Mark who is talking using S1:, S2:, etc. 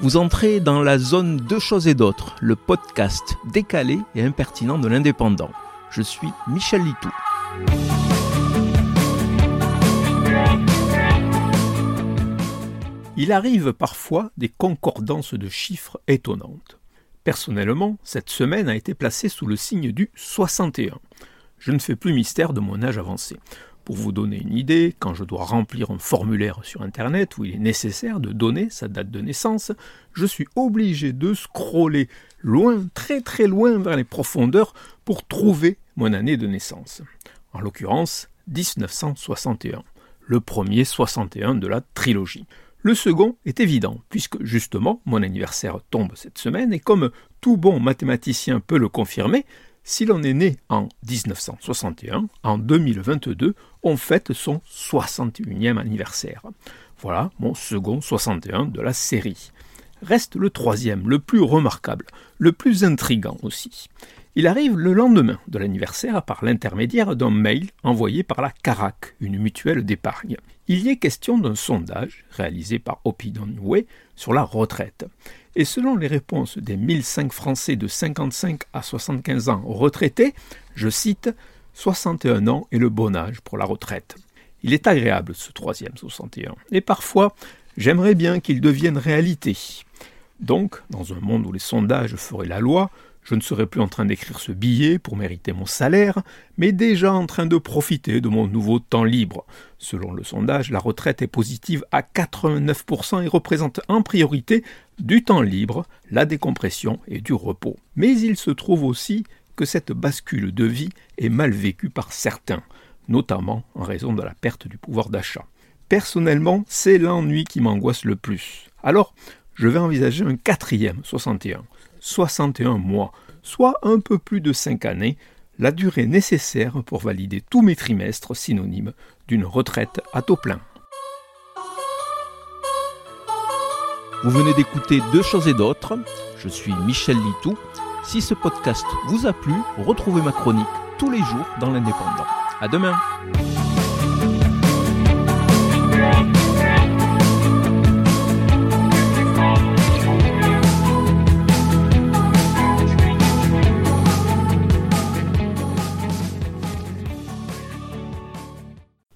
S1: Vous entrez dans la zone Deux choses et d'autres, le podcast décalé et impertinent de l'indépendant. Je suis Michel Litou. Il arrive parfois des concordances de chiffres étonnantes. Personnellement, cette semaine a été placée sous le signe du 61. Je ne fais plus mystère de mon âge avancé. Pour vous donner une idée, quand je dois remplir un formulaire sur Internet où il est nécessaire de donner sa date de naissance, je suis obligé de scroller loin, très très loin vers les profondeurs pour trouver mon année de naissance. En l'occurrence, 1961, le premier 61 de la trilogie. Le second est évident, puisque justement mon anniversaire tombe cette semaine, et comme tout bon mathématicien peut le confirmer, si l'on est né en 1961, en 2022, on fête son 61e anniversaire. Voilà mon second 61 de la série. Reste le troisième, le plus remarquable, le plus intrigant aussi. Il arrive le lendemain de l'anniversaire par l'intermédiaire d'un mail envoyé par la CARAC, une mutuelle d'épargne. Il y est question d'un sondage réalisé par Opinionway sur la retraite. Et selon les réponses des 1005 Français de 55 à 75 ans retraités, je cite, 61 ans est le bon âge pour la retraite. Il est agréable ce troisième 61, et parfois j'aimerais bien qu'il devienne réalité. Donc, dans un monde où les sondages feraient la loi, je ne serais plus en train d'écrire ce billet pour mériter mon salaire, mais déjà en train de profiter de mon nouveau temps libre. Selon le sondage, la retraite est positive à 89% et représente en priorité du temps libre, la décompression et du repos. Mais il se trouve aussi que cette bascule de vie est mal vécue par certains, notamment en raison de la perte du pouvoir d'achat. Personnellement, c'est l'ennui qui m'angoisse le plus. Alors, je vais envisager un quatrième 61. 61 mois, soit un peu plus de 5 années, la durée nécessaire pour valider tous mes trimestres synonymes d'une retraite à taux plein. Vous venez d'écouter Deux choses et d'autres. Je suis Michel Litou. Si ce podcast vous a plu, retrouvez ma chronique tous les jours dans l'Indépendant. À demain!